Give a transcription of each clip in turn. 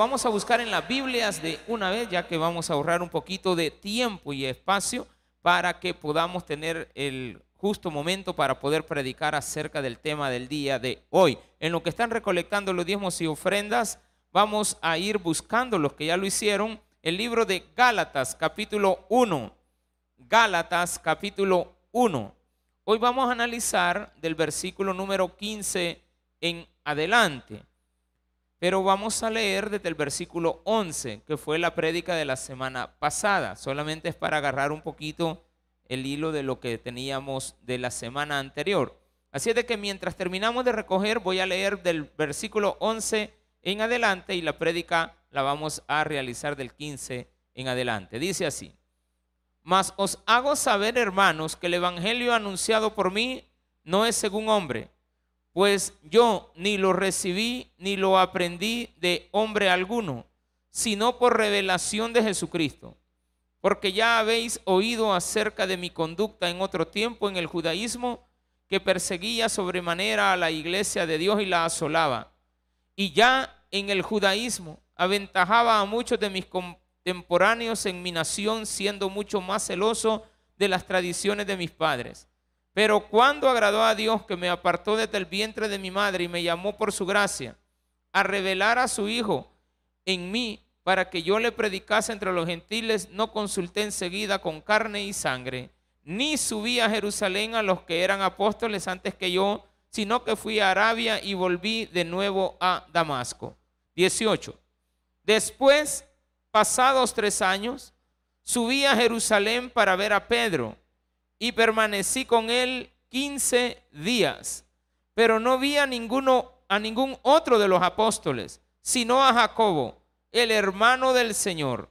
Vamos a buscar en las Biblias de una vez, ya que vamos a ahorrar un poquito de tiempo y espacio para que podamos tener el justo momento para poder predicar acerca del tema del día de hoy. En lo que están recolectando los diezmos y ofrendas, vamos a ir buscando los que ya lo hicieron, el libro de Gálatas capítulo 1. Gálatas capítulo 1. Hoy vamos a analizar del versículo número 15 en adelante. Pero vamos a leer desde el versículo 11, que fue la prédica de la semana pasada. Solamente es para agarrar un poquito el hilo de lo que teníamos de la semana anterior. Así es de que mientras terminamos de recoger, voy a leer del versículo 11 en adelante y la prédica la vamos a realizar del 15 en adelante. Dice así, mas os hago saber, hermanos, que el Evangelio anunciado por mí no es según hombre pues yo ni lo recibí ni lo aprendí de hombre alguno, sino por revelación de Jesucristo. Porque ya habéis oído acerca de mi conducta en otro tiempo en el judaísmo, que perseguía sobremanera a la iglesia de Dios y la asolaba. Y ya en el judaísmo aventajaba a muchos de mis contemporáneos en mi nación, siendo mucho más celoso de las tradiciones de mis padres. Pero cuando agradó a Dios que me apartó desde el vientre de mi madre y me llamó por su gracia a revelar a su Hijo en mí para que yo le predicase entre los gentiles, no consulté enseguida con carne y sangre, ni subí a Jerusalén a los que eran apóstoles antes que yo, sino que fui a Arabia y volví de nuevo a Damasco. 18. Después, pasados tres años, subí a Jerusalén para ver a Pedro y permanecí con él 15 días. Pero no vi a ninguno a ningún otro de los apóstoles, sino a Jacobo, el hermano del Señor.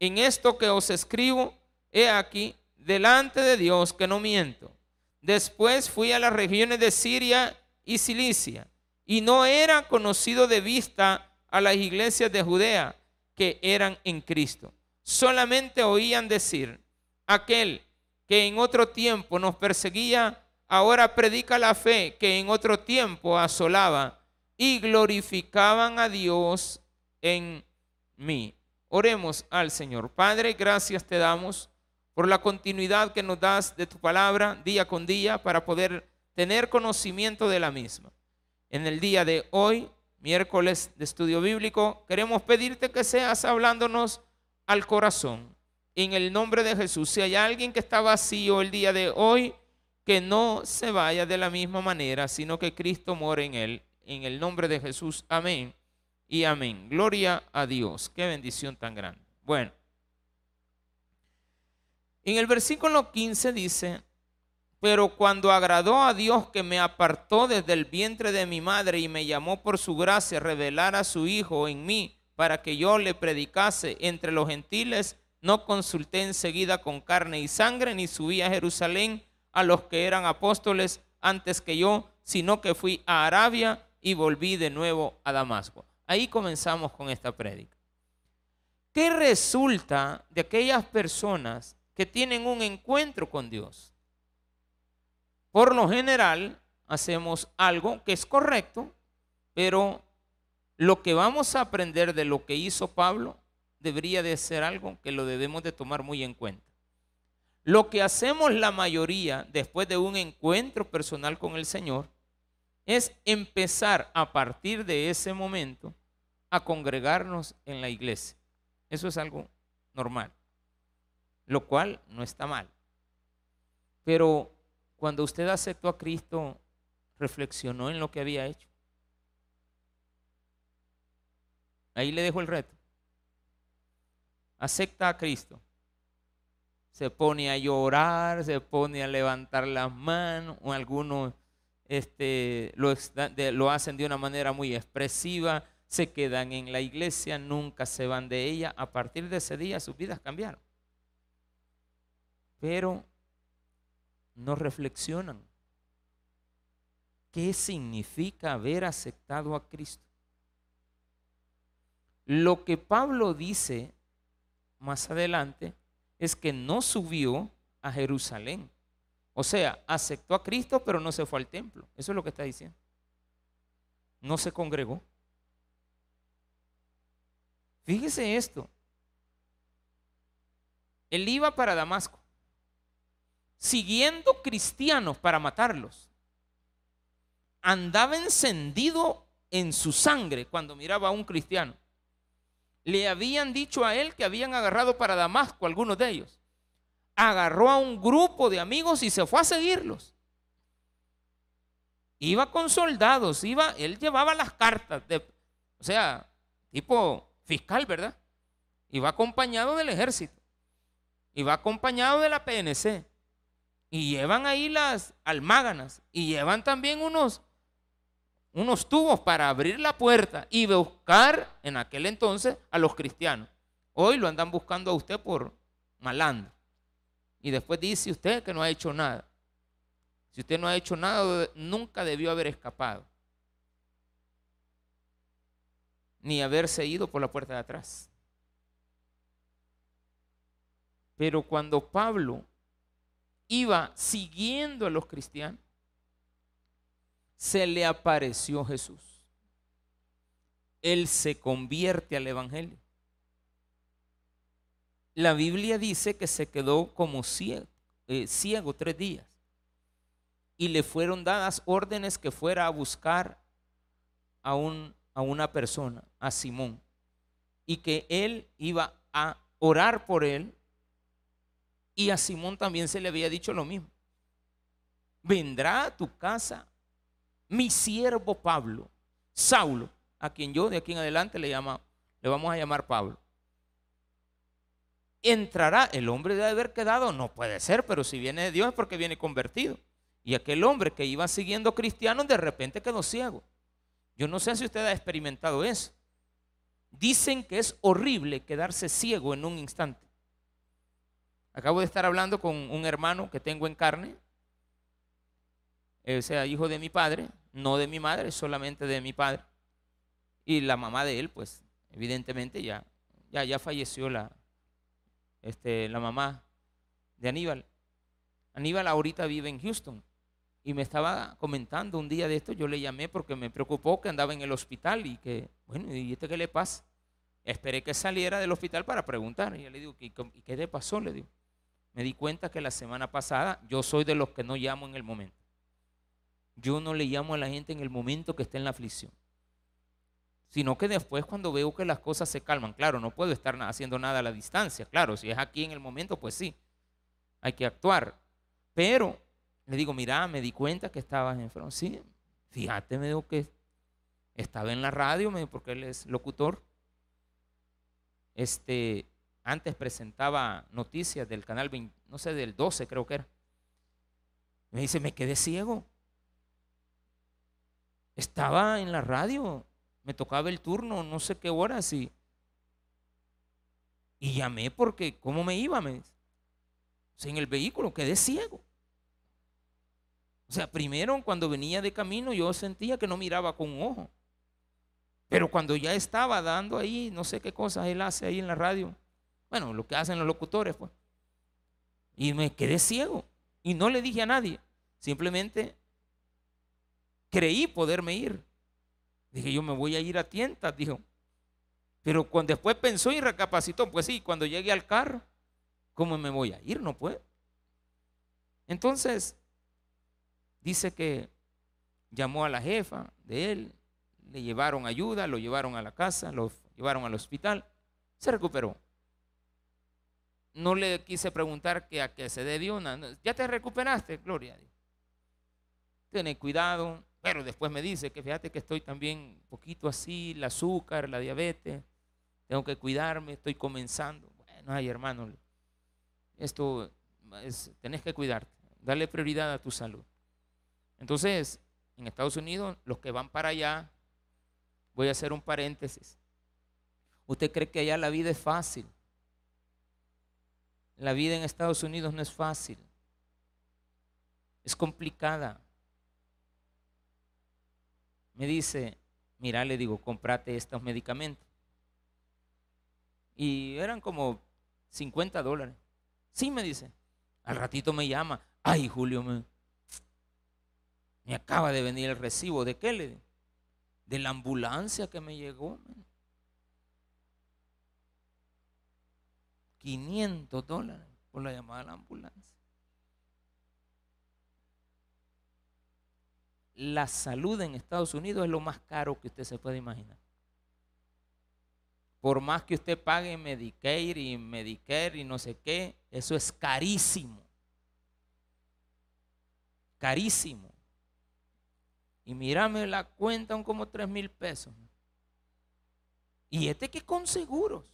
En esto que os escribo, he aquí, delante de Dios que no miento. Después fui a las regiones de Siria y Cilicia, y no era conocido de vista a las iglesias de Judea que eran en Cristo. Solamente oían decir, aquel que en otro tiempo nos perseguía, ahora predica la fe que en otro tiempo asolaba y glorificaban a Dios en mí. Oremos al Señor. Padre, gracias te damos por la continuidad que nos das de tu palabra día con día para poder tener conocimiento de la misma. En el día de hoy, miércoles de estudio bíblico, queremos pedirte que seas hablándonos al corazón en el nombre de Jesús. Si hay alguien que está vacío el día de hoy, que no se vaya de la misma manera, sino que Cristo more en él. En el nombre de Jesús. Amén y amén. Gloria a Dios. Qué bendición tan grande. Bueno. En el versículo 15 dice, pero cuando agradó a Dios que me apartó desde el vientre de mi madre y me llamó por su gracia revelar a su Hijo en mí para que yo le predicase entre los gentiles, no consulté enseguida con carne y sangre, ni subí a Jerusalén a los que eran apóstoles antes que yo, sino que fui a Arabia y volví de nuevo a Damasco. Ahí comenzamos con esta prédica. ¿Qué resulta de aquellas personas que tienen un encuentro con Dios? Por lo general, hacemos algo que es correcto, pero lo que vamos a aprender de lo que hizo Pablo debería de ser algo que lo debemos de tomar muy en cuenta. Lo que hacemos la mayoría después de un encuentro personal con el Señor es empezar a partir de ese momento a congregarnos en la iglesia. Eso es algo normal, lo cual no está mal. Pero cuando usted aceptó a Cristo, reflexionó en lo que había hecho. Ahí le dejo el reto acepta a Cristo, se pone a llorar, se pone a levantar las manos, o algunos este, lo, lo hacen de una manera muy expresiva, se quedan en la iglesia, nunca se van de ella. A partir de ese día sus vidas cambiaron. Pero no reflexionan. ¿Qué significa haber aceptado a Cristo? Lo que Pablo dice más adelante es que no subió a Jerusalén. O sea, aceptó a Cristo, pero no se fue al templo. Eso es lo que está diciendo. No se congregó. Fíjese esto. Él iba para Damasco, siguiendo cristianos para matarlos. Andaba encendido en su sangre cuando miraba a un cristiano. Le habían dicho a él que habían agarrado para Damasco algunos de ellos. Agarró a un grupo de amigos y se fue a seguirlos. Iba con soldados, iba, él llevaba las cartas de, o sea, tipo fiscal, ¿verdad? Iba acompañado del ejército. Iba acompañado de la PNC. Y llevan ahí las almáganas. Y llevan también unos, unos tubos para abrir la puerta y buscar en aquel entonces a los cristianos. Hoy lo andan buscando a usted por malandro. Y después dice usted que no ha hecho nada. Si usted no ha hecho nada, nunca debió haber escapado. Ni haberse ido por la puerta de atrás. Pero cuando Pablo iba siguiendo a los cristianos, se le apareció Jesús. Él se convierte al Evangelio. La Biblia dice que se quedó como ciego, eh, ciego tres días y le fueron dadas órdenes que fuera a buscar a, un, a una persona, a Simón, y que él iba a orar por él y a Simón también se le había dicho lo mismo. Vendrá a tu casa mi siervo Pablo, Saulo, a quien yo de aquí en adelante le, llama, le vamos a llamar Pablo. Entrará, el hombre de haber quedado, no puede ser, pero si viene de Dios es porque viene convertido. Y aquel hombre que iba siguiendo cristianos de repente quedó ciego. Yo no sé si usted ha experimentado eso. Dicen que es horrible quedarse ciego en un instante. Acabo de estar hablando con un hermano que tengo en carne, o sea, hijo de mi padre, no de mi madre, solamente de mi padre. Y la mamá de él, pues, evidentemente ya, ya, ya falleció la, este, la mamá de Aníbal. Aníbal ahorita vive en Houston. Y me estaba comentando un día de esto, yo le llamé porque me preocupó que andaba en el hospital y que, bueno, ¿y este qué le pasa? Esperé que saliera del hospital para preguntar. Y yo le digo, ¿y qué le pasó? Le digo me di cuenta que la semana pasada yo soy de los que no llamo en el momento. Yo no le llamo a la gente en el momento que está en la aflicción. Sino que después cuando veo que las cosas se calman, claro, no puedo estar haciendo nada a la distancia, claro, si es aquí en el momento, pues sí, hay que actuar. Pero le digo, mira, me di cuenta que estabas enfermo. Sí, fíjate, me dijo que estaba en la radio, me porque él es locutor. Este, antes presentaba noticias del canal, no sé, del 12 creo que era. Me dice, me quedé ciego. Estaba en la radio, me tocaba el turno, no sé qué horas y, y llamé porque, ¿cómo me iba? Me en el vehículo quedé ciego. O sea, primero cuando venía de camino yo sentía que no miraba con un ojo. Pero cuando ya estaba dando ahí, no sé qué cosas él hace ahí en la radio, bueno, lo que hacen los locutores, pues. Y me quedé ciego. Y no le dije a nadie. Simplemente creí poderme ir. Dije, yo me voy a ir a tientas, dijo. Pero cuando después pensó y recapacitó, pues sí, cuando llegué al carro, ¿cómo me voy a ir? No puedo. Entonces, dice que llamó a la jefa de él, le llevaron ayuda, lo llevaron a la casa, lo llevaron al hospital, se recuperó no le quise preguntar que a qué se debió. Ya te recuperaste, Gloria. Tiene cuidado. Pero después me dice que fíjate que estoy también un poquito así, el azúcar, la diabetes. Tengo que cuidarme, estoy comenzando. Bueno, ay hermano, esto es, tenés que cuidarte. Darle prioridad a tu salud. Entonces, en Estados Unidos, los que van para allá, voy a hacer un paréntesis. ¿Usted cree que allá la vida es fácil? La vida en Estados Unidos no es fácil. Es complicada. Me dice, mira, le digo, comprate estos medicamentos. Y eran como 50 dólares. Sí, me dice. Al ratito me llama. Ay, Julio, me, me acaba de venir el recibo. ¿De qué le? De la ambulancia que me llegó. 500 dólares por la llamada a la ambulancia. La salud en Estados Unidos es lo más caro que usted se puede imaginar. Por más que usted pague Medicare y Medicare y no sé qué, eso es carísimo. Carísimo. Y mírame la cuenta, son como 3 mil pesos. Y este que con seguros.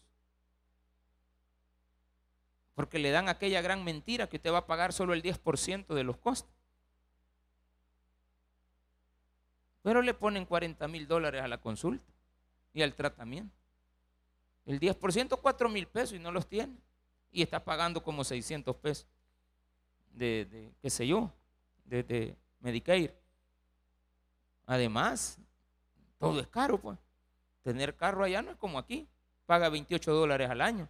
Porque le dan aquella gran mentira que usted va a pagar solo el 10% de los costos. Pero le ponen 40 mil dólares a la consulta y al tratamiento. El 10% 4 mil pesos y no los tiene. Y está pagando como 600 pesos de, qué sé yo, de, de. Además, todo es caro, pues. Tener carro allá no es como aquí. Paga 28 dólares al año.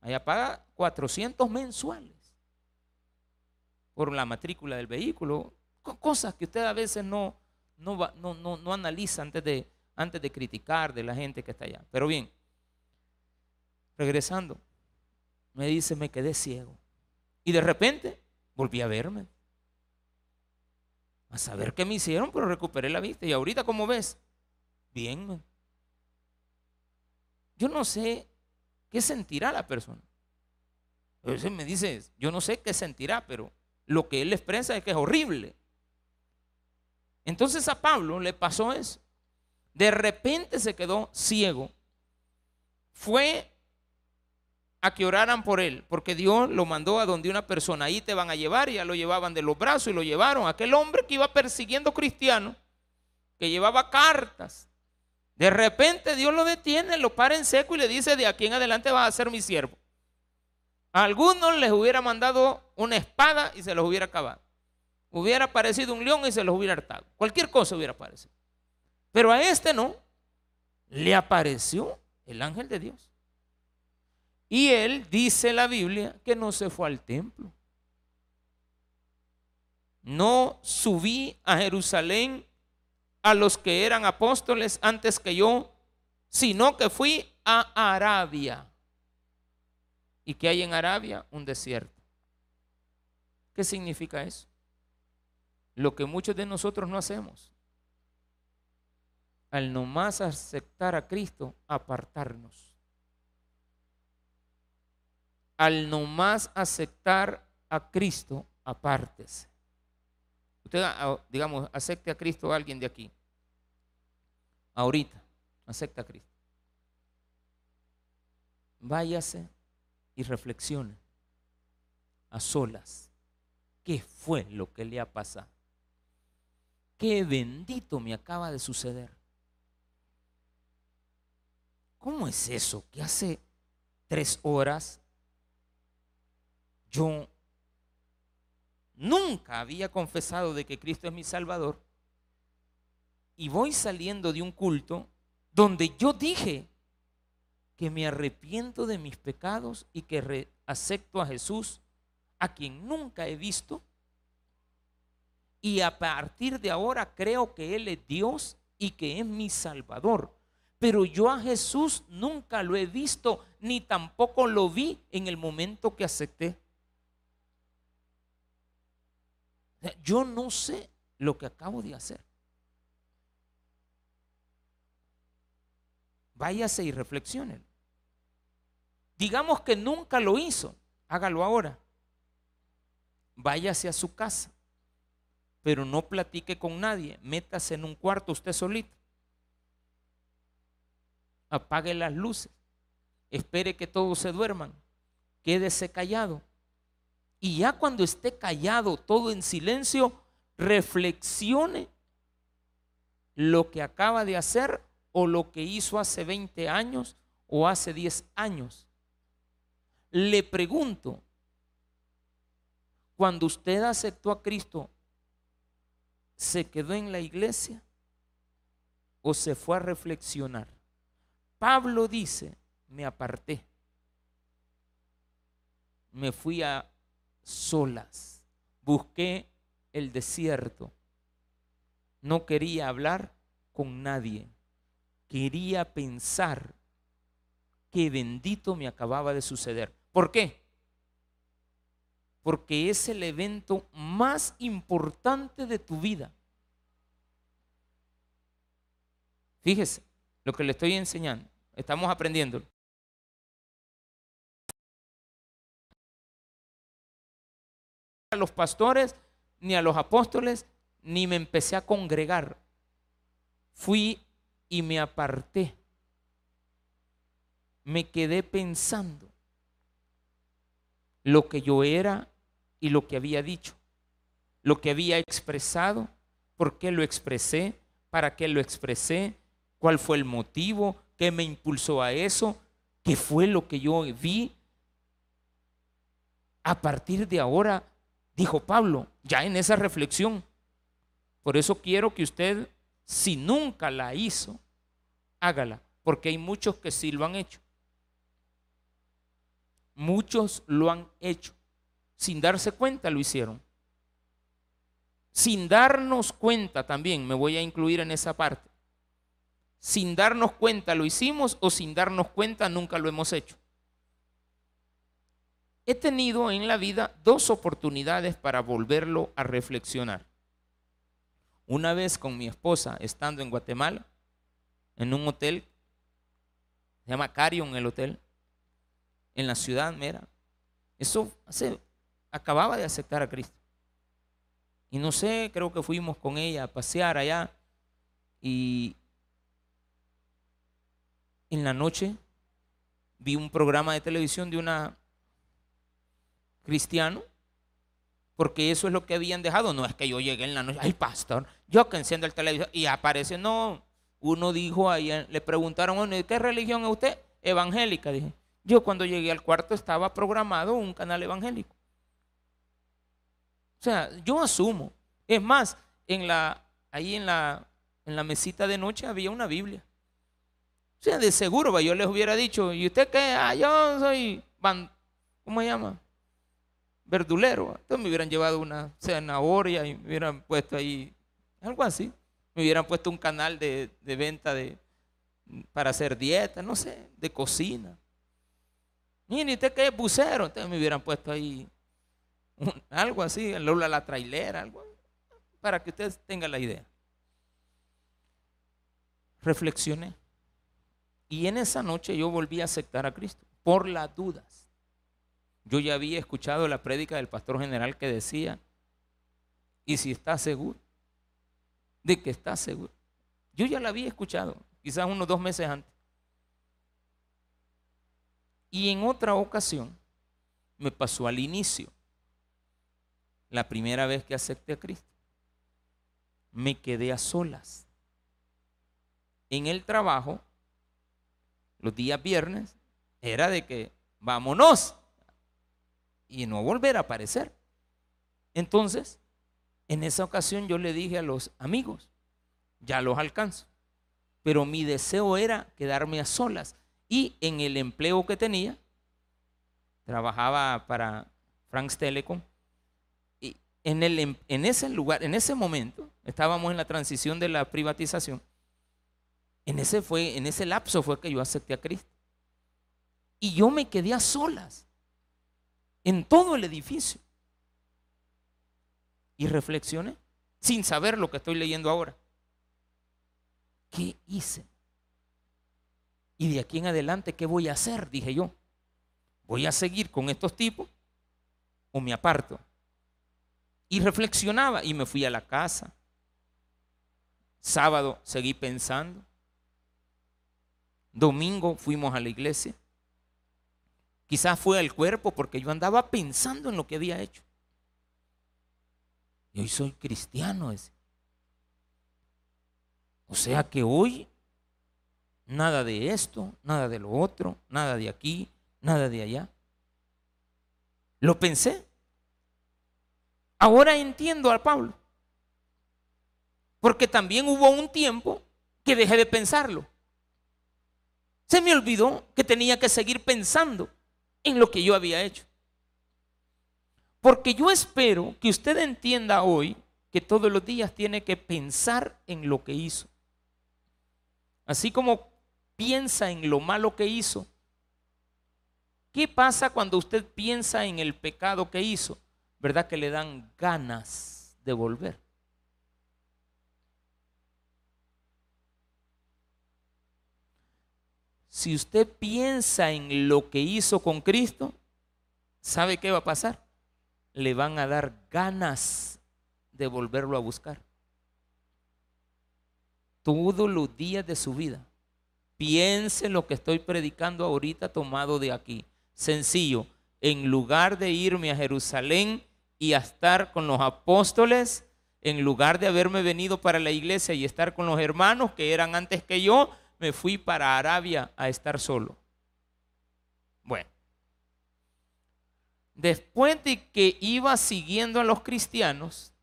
Allá paga 400 mensuales por la matrícula del vehículo. Cosas que usted a veces no, no, no, no, no analiza antes de, antes de criticar de la gente que está allá. Pero bien, regresando, me dice, me quedé ciego. Y de repente volví a verme. A saber qué me hicieron, pero recuperé la vista. Y ahorita, ¿cómo ves? Bien. Yo no sé qué sentirá la persona. A veces me dice, yo no sé qué sentirá, pero lo que él expresa es que es horrible. Entonces a Pablo le pasó eso. De repente se quedó ciego. Fue a que oraran por él, porque Dios lo mandó a donde una persona, ahí te van a llevar, y ya lo llevaban de los brazos y lo llevaron. Aquel hombre que iba persiguiendo cristianos, que llevaba cartas. De repente Dios lo detiene, lo para en seco y le dice, de aquí en adelante vas a ser mi siervo. A algunos les hubiera mandado una espada y se los hubiera acabado. Hubiera aparecido un león y se los hubiera hartado. Cualquier cosa hubiera aparecido. Pero a este no. Le apareció el ángel de Dios. Y él dice la Biblia que no se fue al templo. No subí a Jerusalén a los que eran apóstoles antes que yo, sino que fui a Arabia. ¿Y qué hay en Arabia? Un desierto. ¿Qué significa eso? Lo que muchos de nosotros no hacemos. Al nomás aceptar a Cristo, apartarnos al nomás aceptar a Cristo, apártese. Usted, ah, digamos, acepte a Cristo a alguien de aquí. Ahorita, acepta a Cristo. Váyase y reflexione a solas. ¿Qué fue lo que le ha pasado? Qué bendito me acaba de suceder. ¿Cómo es eso que hace tres horas yo nunca había confesado de que Cristo es mi Salvador y voy saliendo de un culto donde yo dije que me arrepiento de mis pecados y que acepto a Jesús, a quien nunca he visto, y a partir de ahora creo que Él es Dios y que es mi Salvador. Pero yo a Jesús nunca lo he visto, ni tampoco lo vi en el momento que acepté. Yo no sé lo que acabo de hacer. Váyase y reflexione. Digamos que nunca lo hizo, hágalo ahora. Váyase a su casa, pero no platique con nadie. Métase en un cuarto usted solito. Apague las luces. Espere que todos se duerman. Quédese callado y ya cuando esté callado, todo en silencio, reflexione lo que acaba de hacer o lo que hizo hace 20 años o hace 10 años. Le pregunto, cuando usted aceptó a Cristo, ¿se quedó en la iglesia o se fue a reflexionar? Pablo dice, me aparté, me fui a solas. Busqué el desierto. No quería hablar con nadie. Quería pensar que bendito me acababa de suceder. ¿Por qué? Porque es el evento más importante de tu vida. Fíjese lo que le estoy enseñando. Estamos aprendiendo. A los pastores, ni a los apóstoles, ni me empecé a congregar. Fui y me aparté. Me quedé pensando lo que yo era y lo que había dicho, lo que había expresado, por qué lo expresé, para qué lo expresé, cuál fue el motivo, qué me impulsó a eso, qué fue lo que yo vi. A partir de ahora, dijo Pablo, ya en esa reflexión, por eso quiero que usted, si nunca la hizo, hágala, porque hay muchos que sí lo han hecho. Muchos lo han hecho. Sin darse cuenta lo hicieron. Sin darnos cuenta también, me voy a incluir en esa parte. Sin darnos cuenta lo hicimos o sin darnos cuenta nunca lo hemos hecho. He tenido en la vida dos oportunidades para volverlo a reflexionar. Una vez con mi esposa, estando en Guatemala, en un hotel, se llama Carion el hotel, en la ciudad mera. Eso hace, acababa de aceptar a Cristo. Y no sé, creo que fuimos con ella a pasear allá y en la noche vi un programa de televisión de una cristiano porque eso es lo que habían dejado. No es que yo llegué en la noche, ay pastor, yo que enciendo el televisor y aparece, no. Uno dijo ahí, le preguntaron, ¿de qué religión es usted? Evangélica, dije. Yo cuando llegué al cuarto estaba programado un canal evangélico. O sea, yo asumo. Es más, ahí en la, en la mesita de noche había una Biblia. O sea, de seguro, yo les hubiera dicho, ¿y usted qué? Ah, yo soy, ¿cómo se llama? verdulero. Entonces me hubieran llevado una zanahoria y me hubieran puesto ahí algo así. Me hubieran puesto un canal de, venta de, para hacer dieta, no sé, de cocina. Y ni usted que es bucero, entonces me hubieran puesto ahí algo así, Lola la trailera, algo, para que ustedes tengan la idea. Reflexioné. Y en esa noche yo volví a aceptar a Cristo por las dudas. Yo ya había escuchado la prédica del pastor general que decía, y si está seguro, de que está seguro. Yo ya la había escuchado, quizás unos dos meses antes. Y en otra ocasión me pasó al inicio, la primera vez que acepté a Cristo. Me quedé a solas. En el trabajo, los días viernes, era de que vámonos, y no volver a aparecer. Entonces, en esa ocasión yo le dije a los amigos, ya los alcanzo, pero mi deseo era quedarme a solas. Y en el empleo que tenía, trabajaba para Franks Telecom, en, ese lugar, en ese momento, estábamos en la transición de la privatización, en ese, fue, en ese lapso fue que yo acepté a Cristo. Y yo me quedé a solas en todo el edificio. Y reflexioné sin saber lo que estoy leyendo ahora. ¿Qué hice? Y de aquí en adelante, ¿qué voy a hacer? Dije yo. ¿Voy a seguir con estos tipos o me aparto? Y reflexionaba y me fui a la casa. Sábado seguí pensando. Domingo fuimos a la iglesia. Quizás fue el cuerpo porque yo andaba pensando en lo que había hecho. Y hoy soy cristiano. O sea que hoy nada de esto, nada de lo otro, nada de aquí, nada de allá. Lo pensé. Ahora entiendo a Pablo. Porque también hubo un tiempo que dejé de pensarlo. Se me olvidó que tenía que seguir pensando en lo que yo había hecho. Porque yo espero que usted entienda hoy que todos los días tiene que pensar en lo que hizo. Así como piensa en lo malo que hizo, ¿Qué pasa cuando usted piensa en el pecado que hizo? ¿Verdad que le dan ganas de volver? Si usted piensa en lo que hizo con Cristo, ¿sabe qué va a pasar? Le van a dar ganas de volverlo a buscar. Todos los días de su vida. Piense lo que estoy predicando ahorita tomado de aquí. Sencillo, en lugar de irme a Jerusalén y a estar con los apóstoles, en lugar de haberme venido para la iglesia y estar con los hermanos que eran antes que yo, me fui para Arabia a estar solo. Bueno, después de que iba siguiendo a los cristianos,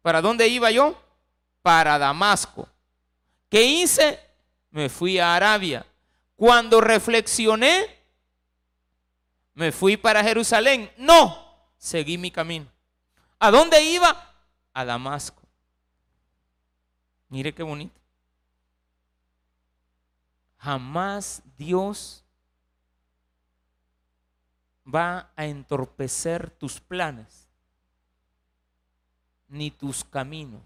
¿para dónde iba yo? Para Damasco. ¿Qué hice? Me fui a Arabia. Cuando reflexioné, me fui para Jerusalén. No, seguí mi camino. ¿A dónde iba? A Damasco. Mire qué bonito. Jamás Dios va a entorpecer tus planes ni tus caminos.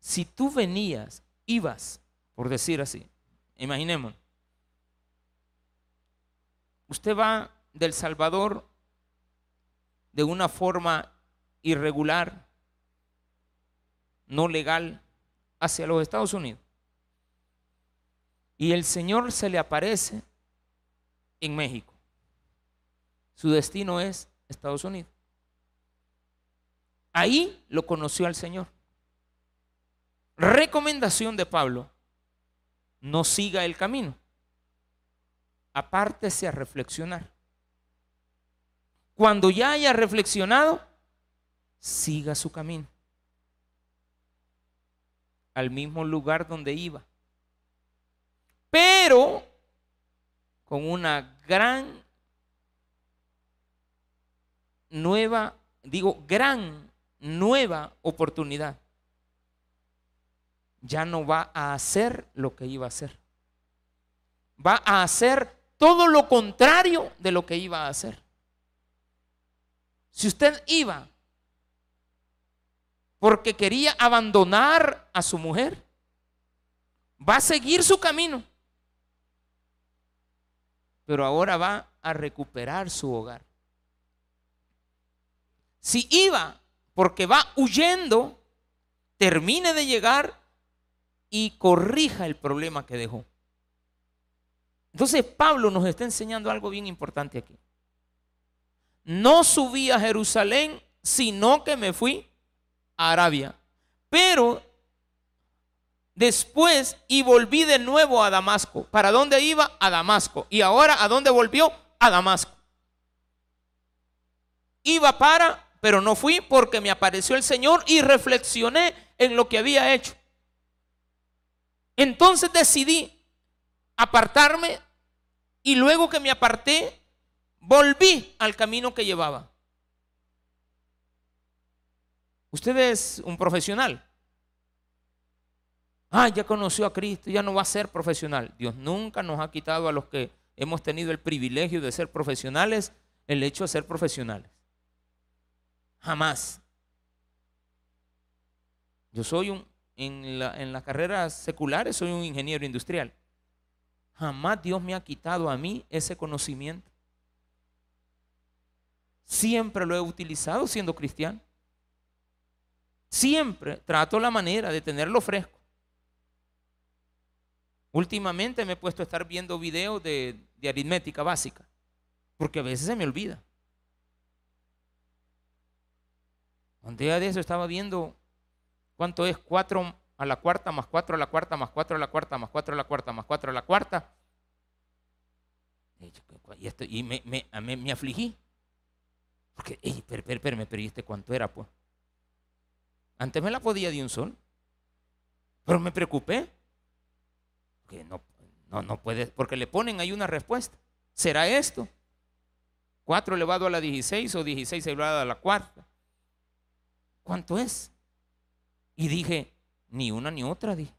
Si tú venías, ibas, por decir así, imaginemos, usted va del Salvador de una forma irregular, no legal hacia los Estados Unidos. Y el Señor se le aparece en México. Su destino es Estados Unidos. Ahí lo conoció al Señor. Recomendación de Pablo, no siga el camino. Apártese a reflexionar. Cuando ya haya reflexionado, siga su camino al mismo lugar donde iba. Pero con una gran nueva, digo, gran nueva oportunidad. Ya no va a hacer lo que iba a hacer. Va a hacer todo lo contrario de lo que iba a hacer. Si usted iba porque quería abandonar a su mujer. Va a seguir su camino. Pero ahora va a recuperar su hogar. Si iba porque va huyendo, termine de llegar y corrija el problema que dejó. Entonces Pablo nos está enseñando algo bien importante aquí. No subí a Jerusalén, sino que me fui Arabia. Pero después y volví de nuevo a Damasco. ¿Para dónde iba? A Damasco. Y ahora, ¿a dónde volvió? A Damasco. Iba para, pero no fui porque me apareció el Señor y reflexioné en lo que había hecho. Entonces decidí apartarme y luego que me aparté, volví al camino que llevaba. Usted es un profesional. Ah, ya conoció a Cristo, ya no va a ser profesional. Dios nunca nos ha quitado a los que hemos tenido el privilegio de ser profesionales el hecho de ser profesionales. Jamás. Yo soy un, en, la, en las carreras seculares, soy un ingeniero industrial. Jamás Dios me ha quitado a mí ese conocimiento. Siempre lo he utilizado siendo cristiano. Siempre trato la manera de tenerlo fresco. Últimamente me he puesto a estar viendo videos de, aritmética básica, porque a veces se me olvida. Un día de eso estaba viendo cuánto es 4 a la cuarta más 4 a la cuarta más 4 a la cuarta más 4 a la cuarta más 4 a la cuarta. Y, me, me, afligí. Porque, ey, pero, pero ¿y este cuánto era? Pues antes me la podía de un sol. Pero me preocupé. Porque no, no, no puede, porque le ponen ahí una respuesta. ¿Será esto? 4 elevado a la 16 o 16 elevado a la cuarta. ¿Cuánto es? Y dije, ni una ni otra, dije.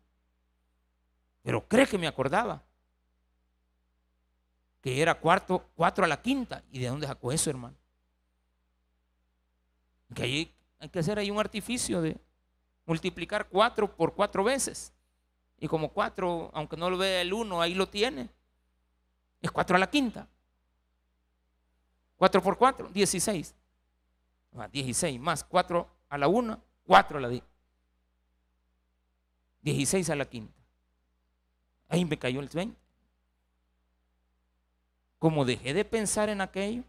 Pero cree que me acordaba que era cuarto, cuatro a la quinta. ¿Y de dónde sacó eso, hermano? Que hay, hay que hacer ahí un artificio de multiplicar cuatro por cuatro veces. Y como cuatro, aunque no lo vea el uno, ahí lo tiene. Es cuatro a la quinta. Cuatro por cuatro, dieciséis. Ah, dieciséis más cuatro a la una, cuatro a la Dieciséis a la quinta. Ahí me cayó el 20. Como dejé de pensar en aquello,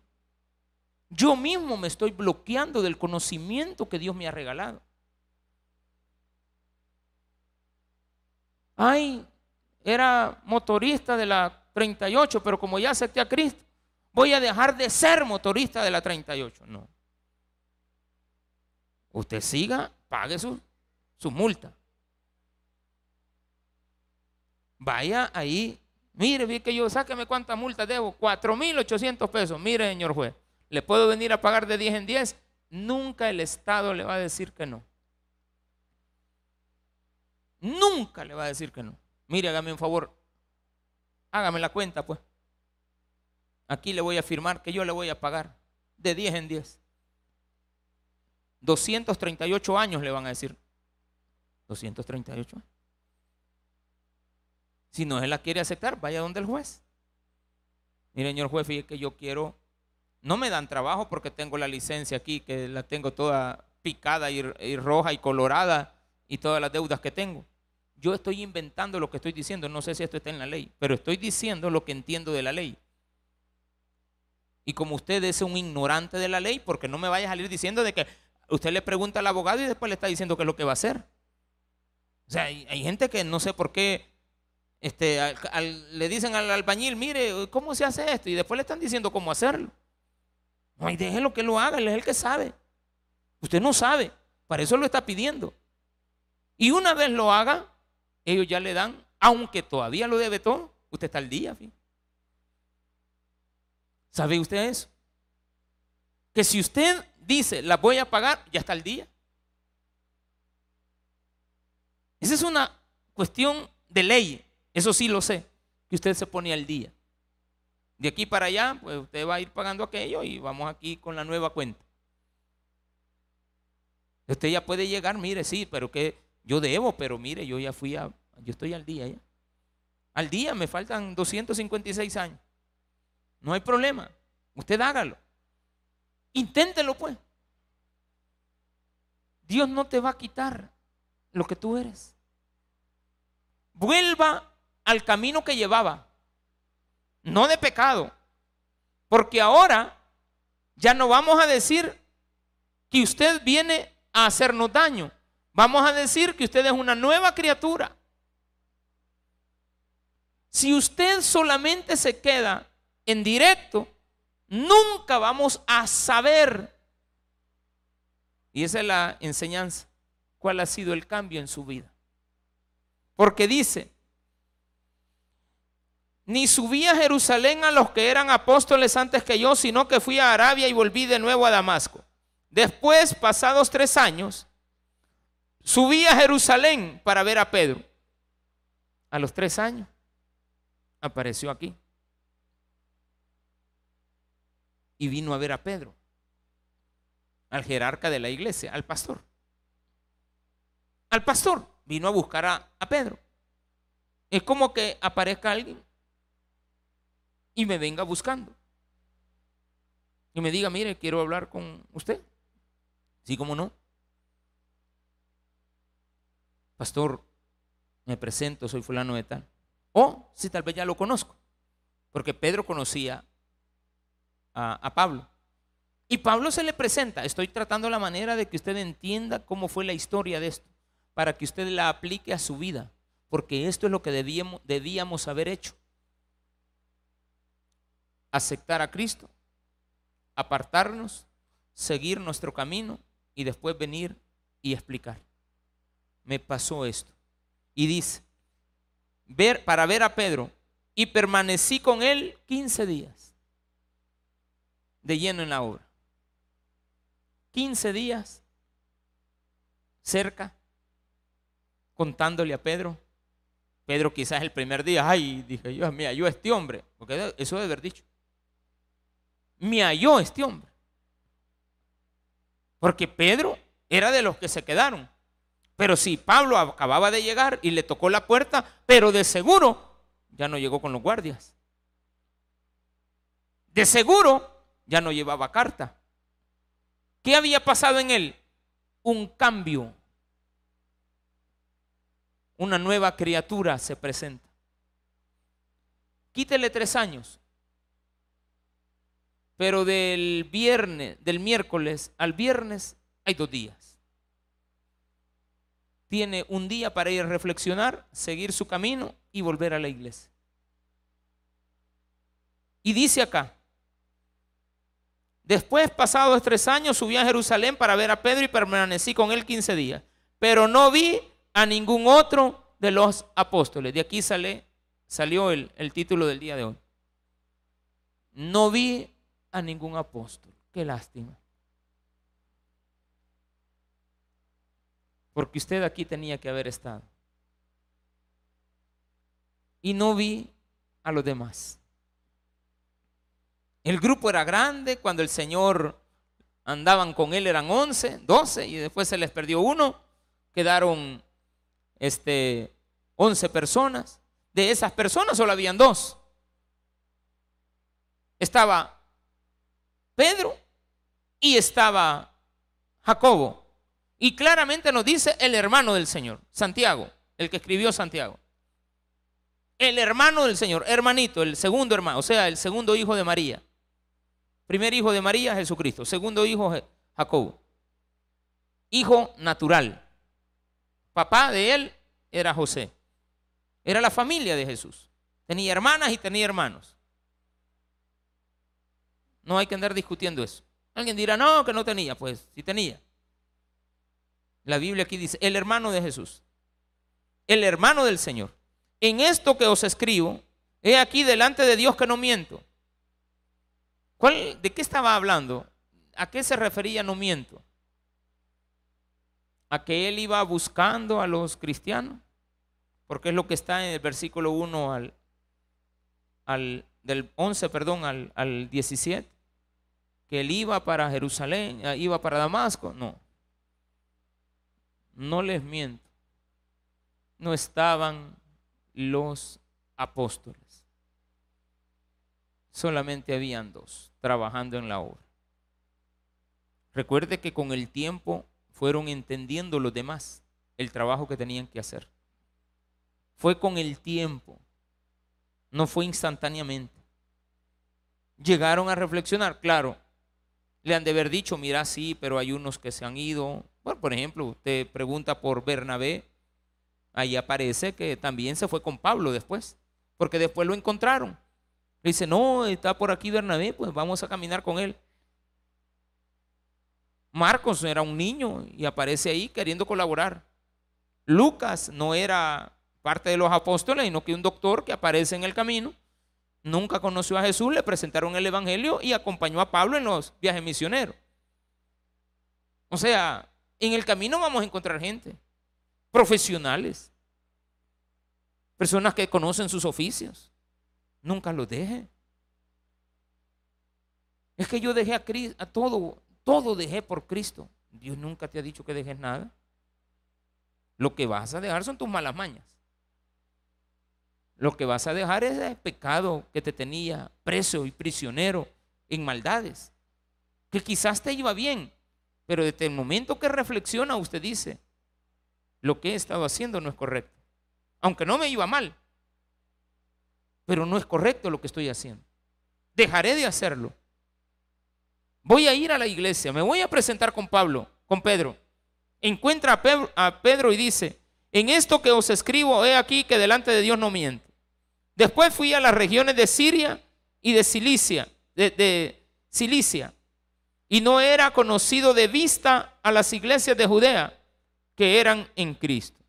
yo mismo me estoy bloqueando del conocimiento que Dios me ha regalado. Ay, era motorista de la 38, pero como ya acepté a Cristo, voy a dejar de ser motorista de la 38. No. Usted siga, pague su, su multa. Vaya ahí, mire, vi que yo, sáqueme cuánta multa debo, 4.800 pesos. Mire, señor juez, ¿le puedo venir a pagar de 10 en 10? Nunca el Estado le va a decir que no. Nunca le va a decir que no. Mire, hágame un favor. Hágame la cuenta, pues. Aquí le voy a firmar que yo le voy a pagar de 10 en 10. 238 años le van a decir. 238 Si no se la quiere aceptar, vaya donde el juez. Mire, señor juez, fíjese que yo quiero. No me dan trabajo porque tengo la licencia aquí, que la tengo toda picada y roja y colorada y todas las deudas que tengo. Yo estoy inventando lo que estoy diciendo, no sé si esto está en la ley, pero estoy diciendo lo que entiendo de la ley. Y como usted es un ignorante de la ley, porque no me vaya a salir diciendo de que usted le pregunta al abogado y después le está diciendo qué es lo que va a hacer. O sea, hay, gente que no sé por qué este, le dicen al albañil, mire, ¿cómo se hace esto? Y después le están diciendo cómo hacerlo. No, y déjelo que lo haga, él es el que sabe. Usted no sabe, para eso lo está pidiendo. Y una vez lo haga, ellos ya le dan, aunque todavía lo debe todo, usted está al día. ¿Sabe usted eso? Que si usted dice, la voy a pagar, ya está al día. Esa es una cuestión de ley, eso sí lo sé, que usted se pone al día. De aquí para allá, pues usted va a ir pagando aquello y vamos aquí con la nueva cuenta. Usted ya puede llegar, mire, sí, pero que yo debo, pero mire, yo ya fui a, yo estoy al día ya. Al día me faltan 256 años. No hay problema. Usted hágalo. Inténtelo pues. Dios no te va a quitar lo que tú eres. Vuelva al camino que llevaba. No de pecado. Porque ahora ya no vamos a decir que usted viene a hacernos daño. Vamos a decir que usted es una nueva criatura. Si usted solamente se queda en directo, nunca vamos a saber. Y esa es la enseñanza. ¿Cuál ha sido el cambio en su vida? Porque dice, ni subí a Jerusalén a los que eran apóstoles antes que yo, sino que fui a Arabia y volví de nuevo a Damasco. Después, pasados tres años, Subí a Jerusalén para ver a Pedro. A los tres años apareció aquí. Y vino a ver a Pedro, al jerarca de la iglesia, al pastor. Al pastor vino a buscar a, Pedro. Es como que aparezca alguien y me venga buscando. Y me diga, mire, quiero hablar con usted. Sí, como no. pastor, me presento, soy fulano de tal. O si tal vez ya lo conozco, porque Pedro conocía a, Pablo. Y Pablo se le presenta, estoy tratando la manera de que usted entienda cómo fue la historia de esto, para que usted la aplique a su vida, porque esto es lo que debíamos, debíamos haber hecho. Aceptar a Cristo, apartarnos, seguir nuestro camino y después venir y explicar me pasó esto. Y dice, ver, para ver a Pedro, y permanecí con él 15 días de lleno en la obra. 15 días cerca, contándole a Pedro Pedro quizás el primer día, ay, dije yo, me halló este hombre, porque eso debe haber dicho. Me halló este hombre. Porque Pedro era de los que se quedaron. Pero si Pablo acababa de llegar y le tocó la puerta, pero de seguro ya no llegó con los guardias. De seguro ya no llevaba carta. ¿Qué había pasado en él? Un cambio. Una nueva criatura se presenta. Quítele tres años. Pero del viernes, del miércoles al viernes hay dos días. Tiene un día para ir a reflexionar, seguir su camino y volver a la iglesia. Y dice acá, después, pasados tres años, subí a Jerusalén para ver a Pedro y permanecí con él 15 días. Pero no vi a ningún otro de los apóstoles. De aquí sale, salió el, el título del día de hoy. No vi a ningún apóstol. Qué lástima. Porque usted aquí tenía que haber estado. Y no vi a los demás. El grupo era grande, cuando el Señor andaban con él eran 11, 12 y después se les perdió uno. Quedaron este 11 personas. De esas personas solo habían dos. Estaba Pedro y estaba Jacobo. Y claramente nos dice el hermano del Señor, Santiago, el que escribió Santiago. El hermano del Señor, hermanito, el segundo hermano, o sea, el segundo hijo de María. Primer hijo de María, Jesucristo. Segundo hijo, Jacobo. Hijo natural. Papá de él era José. Era la familia de Jesús. Tenía hermanas y tenía hermanos. No hay que andar discutiendo eso. Alguien dirá, no, que no tenía. Pues sí tenía. La Biblia aquí dice, el hermano de Jesús. El hermano del Señor. En esto que os escribo, he aquí delante de Dios que no miento. ¿Cuál, ¿De qué estaba hablando? ¿A qué se refería no miento? ¿A que él iba buscando a los cristianos? Porque es lo que está en el versículo 1 al, al del 11, perdón, al, al 17 que él iba para Jerusalén, ah, iba para Damasco. No. No les miento. No estaban los apóstoles. Solamente habían dos trabajando en la obra. Recuerde que con el tiempo fueron entendiendo los demás el trabajo que tenían que hacer. Fue con el tiempo, no fue instantáneamente. Llegaron a reflexionar, claro, le han de haber dicho, mira, sí, pero hay unos que se han ido. Bueno, por ejemplo, usted pregunta por Bernabé, ahí aparece que también se fue con Pablo después, porque después lo encontraron. Le dice, no, está por aquí Bernabé, pues vamos a caminar con él. Marcos era un niño y aparece ahí queriendo colaborar. Lucas no era parte de los apóstoles, sino que un doctor que aparece en el camino nunca conoció a Jesús, le presentaron el Evangelio y acompañó a Pablo en los viajes misioneros. O sea, en el camino vamos a encontrar gente, profesionales, personas que conocen sus oficios. Nunca los deje. Es que yo dejé a, Cristo, a todo, todo dejé por Cristo. Dios nunca te ha dicho que dejes nada. Lo que vas a dejar son tus malas mañas. Lo que vas a dejar es el pecado que te tenía preso y prisionero en maldades, que quizás te iba bien, pero desde el momento que reflexiona usted dice, lo que he estado haciendo no es correcto, aunque no me iba mal, pero no es correcto lo que estoy haciendo. Dejaré de hacerlo. Voy a ir a la iglesia, me voy a presentar con Pablo, con Pedro. Encuentra a Pedro, a Pedro y dice, en esto que os escribo, he aquí que delante de Dios no miente. Después fui a las regiones de Siria y de Cilicia, de, Cilicia, y no era conocido de vista a las iglesias de Judea que eran en Cristo.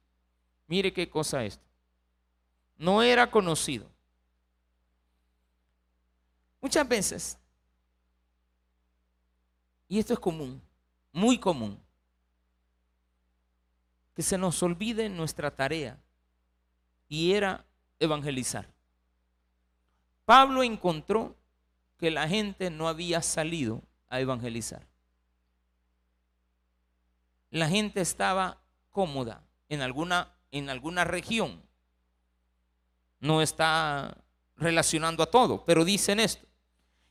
Mire qué cosa esto. No era conocido. Muchas veces, y esto es común, muy común, que se nos olvide nuestra tarea y era evangelizar. Pablo encontró que la gente no había salido a evangelizar. La gente estaba cómoda en alguna, en alguna región. No está relacionando a todo, pero dicen esto.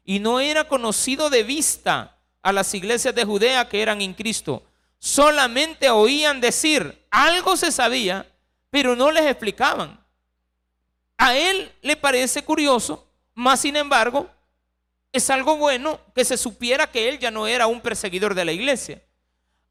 Y no era conocido de vista a las iglesias de Judea que eran en Cristo. Solamente oían decir, algo se sabía, pero no les explicaban. A él le parece curioso, más sin embargo, es algo bueno que se supiera que él ya no era un perseguidor de la iglesia.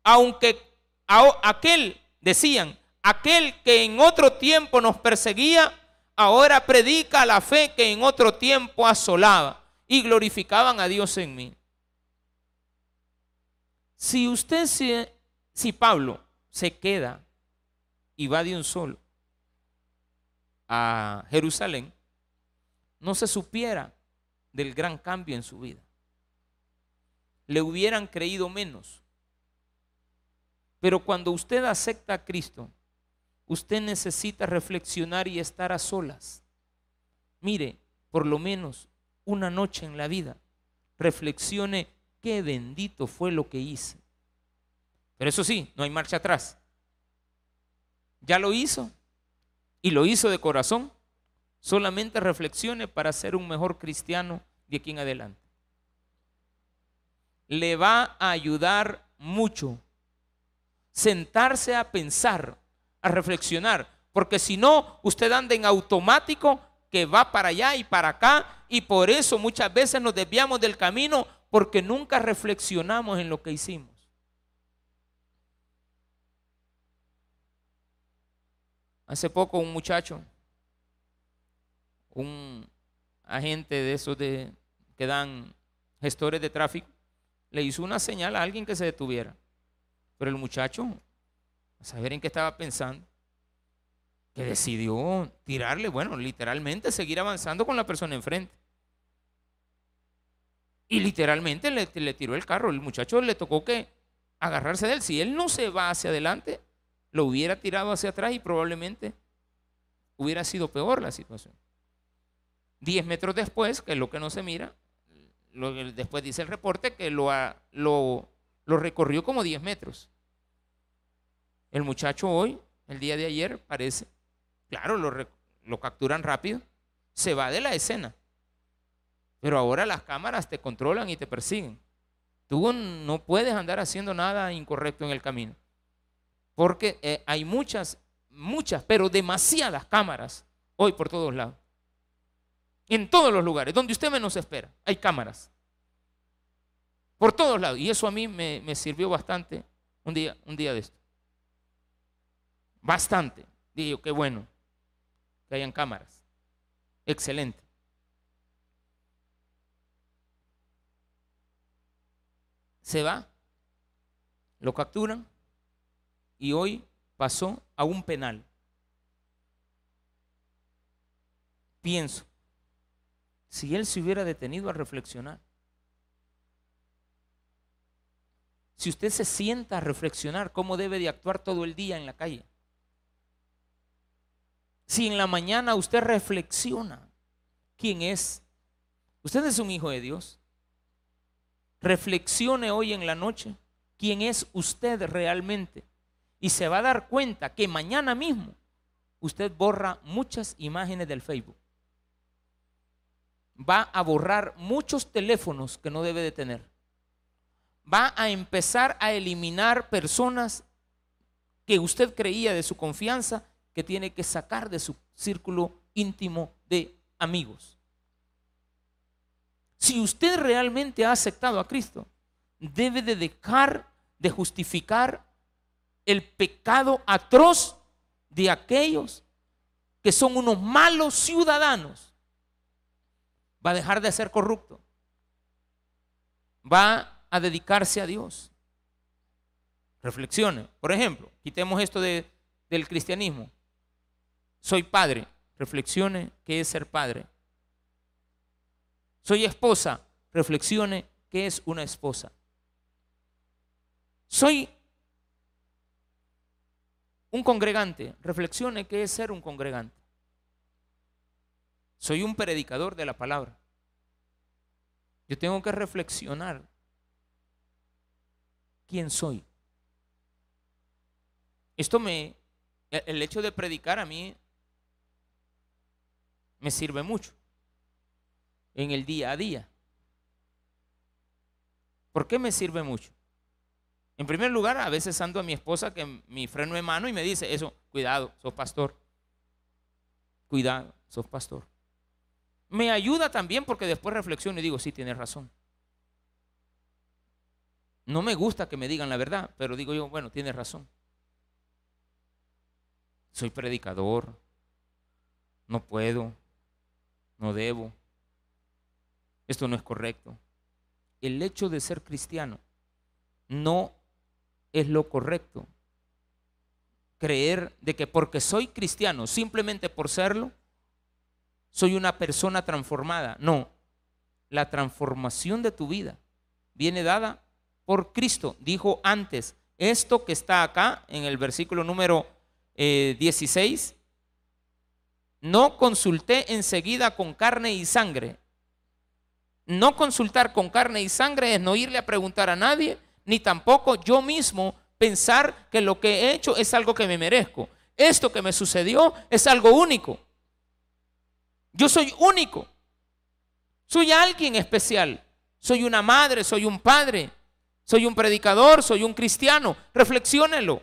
Aunque aquel, decían, aquel que en otro tiempo nos perseguía, ahora predica la fe que en otro tiempo asolaba y glorificaban a Dios en mí. Si usted, si, si Pablo se queda y va de un solo a Jerusalén, no se supiera del gran cambio en su vida. Le hubieran creído menos. Pero cuando usted acepta a Cristo, usted necesita reflexionar y estar a solas. Mire, por lo menos una noche en la vida, reflexione qué bendito fue lo que hice. Pero eso sí, no hay marcha atrás. Ya lo hizo y lo hizo de corazón. Solamente reflexione para ser un mejor cristiano de aquí en adelante. Le va a ayudar mucho sentarse a pensar, a reflexionar, porque si no, usted anda en automático que va para allá y para acá y por eso muchas veces nos desviamos del camino porque nunca reflexionamos en lo que hicimos. Hace poco un muchacho, un agente de esos de, que dan gestores de tráfico, le hizo una señal a alguien que se detuviera. Pero el muchacho, a saber en qué estaba pensando, que decidió tirarle, bueno, literalmente seguir avanzando con la persona enfrente. Y literalmente le, le, tiró el carro. El muchacho le tocó que agarrarse de él. Si él no se va hacia adelante, lo hubiera tirado hacia atrás y probablemente hubiera sido peor la situación. Diez metros después, que es lo que no se mira, después dice el reporte que lo, recorrió como 10 metros. El muchacho hoy, el día de ayer, parece, claro, lo, lo capturan rápido, se va de la escena. Pero ahora las cámaras te controlan y te persiguen. Tú no puedes andar haciendo nada incorrecto en el camino. Porque eh, hay muchas, muchas, pero demasiadas cámaras hoy por todos lados. En todos los lugares, donde usted menos espera, hay cámaras. Por todos lados. Y eso a mí me, sirvió bastante un día, un día de esto. Bastante. Digo, qué bueno que hayan cámaras. Excelente. Se va, lo capturan y hoy pasó a un penal. Pienso, si él se hubiera detenido a reflexionar, si usted se sienta a reflexionar cómo debe de actuar todo el día en la calle, si en la mañana usted reflexiona quién es, usted es un hijo de Dios, reflexione hoy en la noche quién es usted realmente. Y se va a dar cuenta que mañana mismo usted borra muchas imágenes del Facebook. Va a borrar muchos teléfonos que no debe de tener va a empezar a eliminar personas que usted creía de su confianza que tiene que sacar de su círculo íntimo de amigos. Si usted realmente ha aceptado a Cristo, debe de dejar de justificar el pecado atroz de aquellos que son unos malos ciudadanos. Va a dejar de ser corrupto. Va a dedicarse a Dios. Reflexione. Por ejemplo, quitemos esto de, del cristianismo. Soy padre. Reflexione qué es ser padre. Soy esposa. Reflexione qué es una esposa. Soy un congregante. Reflexione qué es ser un congregante. Soy un predicador de la palabra. Yo tengo que reflexionar quién soy. Esto me, el hecho de predicar a mí me sirve mucho en el día a día. ¿Por qué me sirve mucho? En primer lugar, a veces ando a mi esposa que mi freno de mano y me dice, eso, cuidado, sos pastor. Cuidado, sos pastor. Me ayuda también porque después reflexiono y digo, sí, tienes razón. No me gusta que me digan la verdad, pero digo yo, bueno, tienes razón. Soy predicador, no puedo, no debo. Esto no es correcto. El hecho de ser cristiano no es lo correcto. Creer de que porque soy cristiano, simplemente por serlo, soy una persona transformada. No, la transformación de tu vida viene dada por Cristo. Dijo antes, esto que está acá en el versículo número 16, eh, no consulté enseguida con carne y sangre. No consultar con carne y sangre es no irle a preguntar a nadie, ni tampoco yo mismo pensar que lo que he hecho es algo que me merezco. Esto que me sucedió es algo único. Yo soy único. Soy alguien especial. Soy una madre, soy un padre, soy un predicador, soy un cristiano. Reflexiónelo.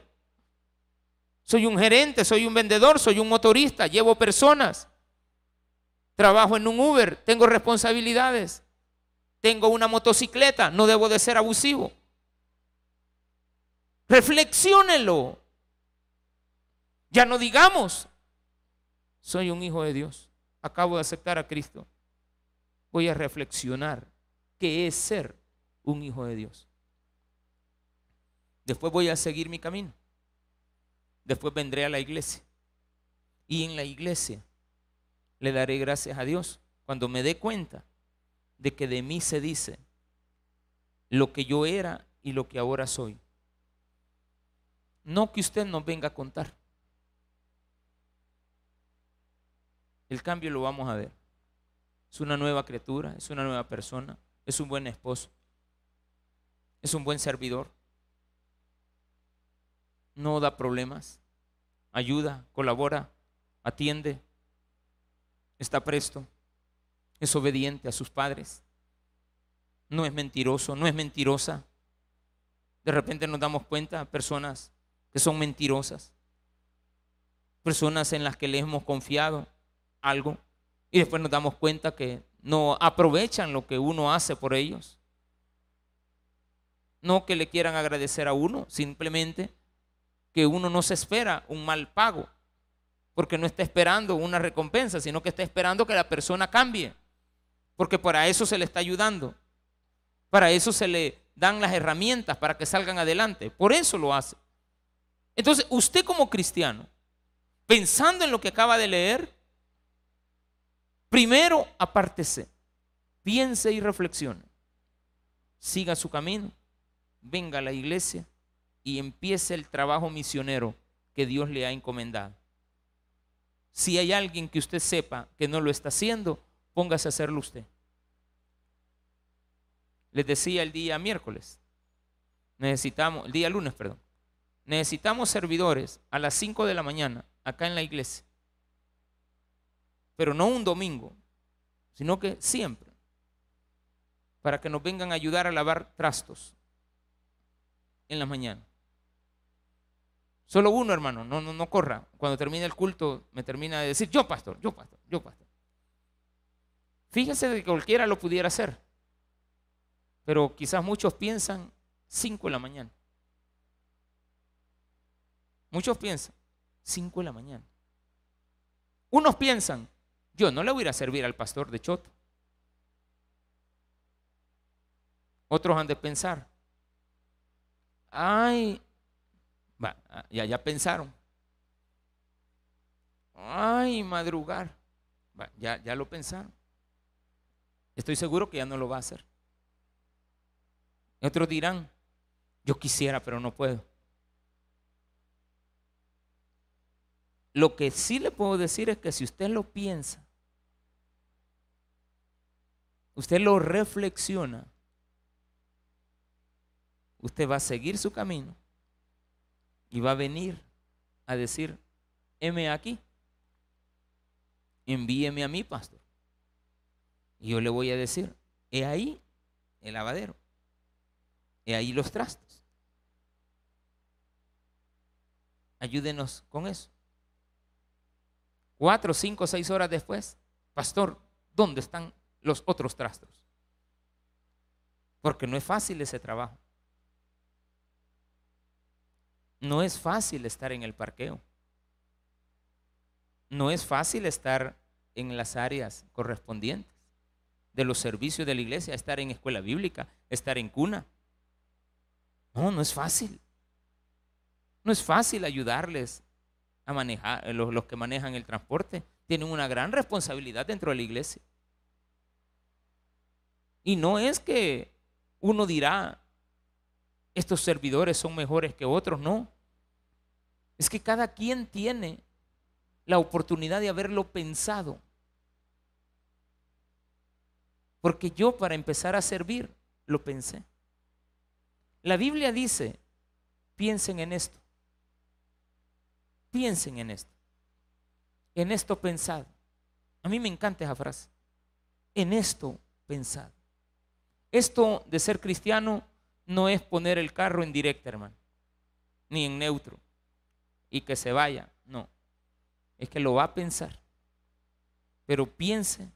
Soy un gerente, soy un vendedor, soy un motorista, llevo personas. Trabajo en un Uber, tengo responsabilidades. Tengo una motocicleta, no debo de ser abusivo. Reflexiónelo. Ya no digamos, soy un hijo de Dios, acabo de aceptar a Cristo. Voy a reflexionar qué es ser un hijo de Dios. Después voy a seguir mi camino. Después vendré a la iglesia. Y en la iglesia le daré gracias a Dios cuando me dé cuenta de que de mí se dice lo que yo era y lo que ahora soy. No que usted nos venga a contar. El cambio lo vamos a ver. Es una nueva criatura, es una nueva persona, es un buen esposo, es un buen servidor no da problemas, ayuda, colabora, atiende, está presto, es obediente a sus padres, no es mentiroso, no es mentirosa. De repente nos damos cuenta, personas que son mentirosas, personas en las que le hemos confiado algo y después nos damos cuenta que no aprovechan lo que uno hace por ellos. No que le quieran agradecer a uno, simplemente que uno no se espera un mal pago, porque no está esperando una recompensa, sino que está esperando que la persona cambie, porque para eso se le está ayudando, para eso se le dan las herramientas para que salgan adelante, por eso lo hace. Entonces, usted como cristiano, pensando en lo que acaba de leer, primero apártese, piense y reflexione, siga su camino, venga a la iglesia y empiece el trabajo misionero que Dios le ha encomendado. Si hay alguien que usted sepa que no lo está haciendo, póngase a hacerlo usted. Les decía el día miércoles, necesitamos, el día lunes, perdón, necesitamos servidores a las 5 de la mañana acá en la iglesia. Pero no un domingo, sino que siempre. Para que nos vengan a ayudar a lavar trastos en la mañana. Solo uno, hermano, no, no, no corra. Cuando termine el culto, me termina de decir, yo pastor, yo pastor, yo pastor. Fíjense de que cualquiera lo pudiera hacer. Pero quizás muchos piensan 5 de la mañana. Muchos piensan 5 de la mañana. Unos piensan, yo no le voy a ir a servir al pastor de Choto. Otros han de pensar, ay, Ah, ya, ya pensaron. Ay, madrugar. ya, ya lo pensaron. Estoy seguro que ya no lo va a hacer. Otros dirán, yo quisiera, pero no puedo. Lo que sí le puedo decir es que si usted lo piensa usted lo reflexiona, usted va a seguir su camino y va a venir a decir, heme aquí, envíeme a mí, pastor. Y yo le voy a decir, he ahí el lavadero, he ahí los trastos. Ayúdenos con eso. Cuatro, cinco, seis horas después, pastor, ¿dónde están los otros trastos? Porque no es fácil ese trabajo. No es fácil estar en el parqueo. No es fácil estar en las áreas correspondientes de los servicios de la iglesia, estar en escuela bíblica, estar en cuna. No, no es fácil. No es fácil ayudarles a manejar, eh, los, los que manejan el transporte. Tienen una gran responsabilidad dentro de la iglesia. Y no es que uno dirá, estos servidores son mejores que otros, no. Es que cada quien tiene la oportunidad de haberlo pensado. Porque yo para empezar a servir lo pensé. La Biblia dice, piensen en esto. Piensen en esto. En esto pensado. A mí me encanta esa frase. En esto pensado. Esto de ser cristiano no es poner el carro en directa, hermano, ni en neutro y que se vaya. No, es que lo va a pensar. Pero piense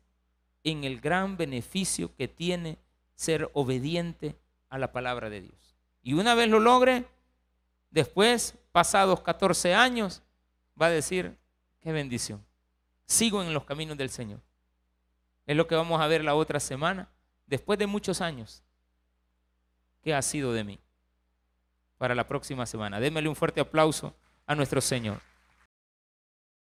en el gran beneficio que tiene ser obediente a la palabra de Dios. Y una vez lo logre, después, pasados 14 años, va a decir, qué bendición. Sigo en los caminos del Señor. Es lo que vamos a ver la otra semana después de muchos años, ¿qué ha sido de mí? Para la próxima semana. Démele un fuerte aplauso a nuestro Señor.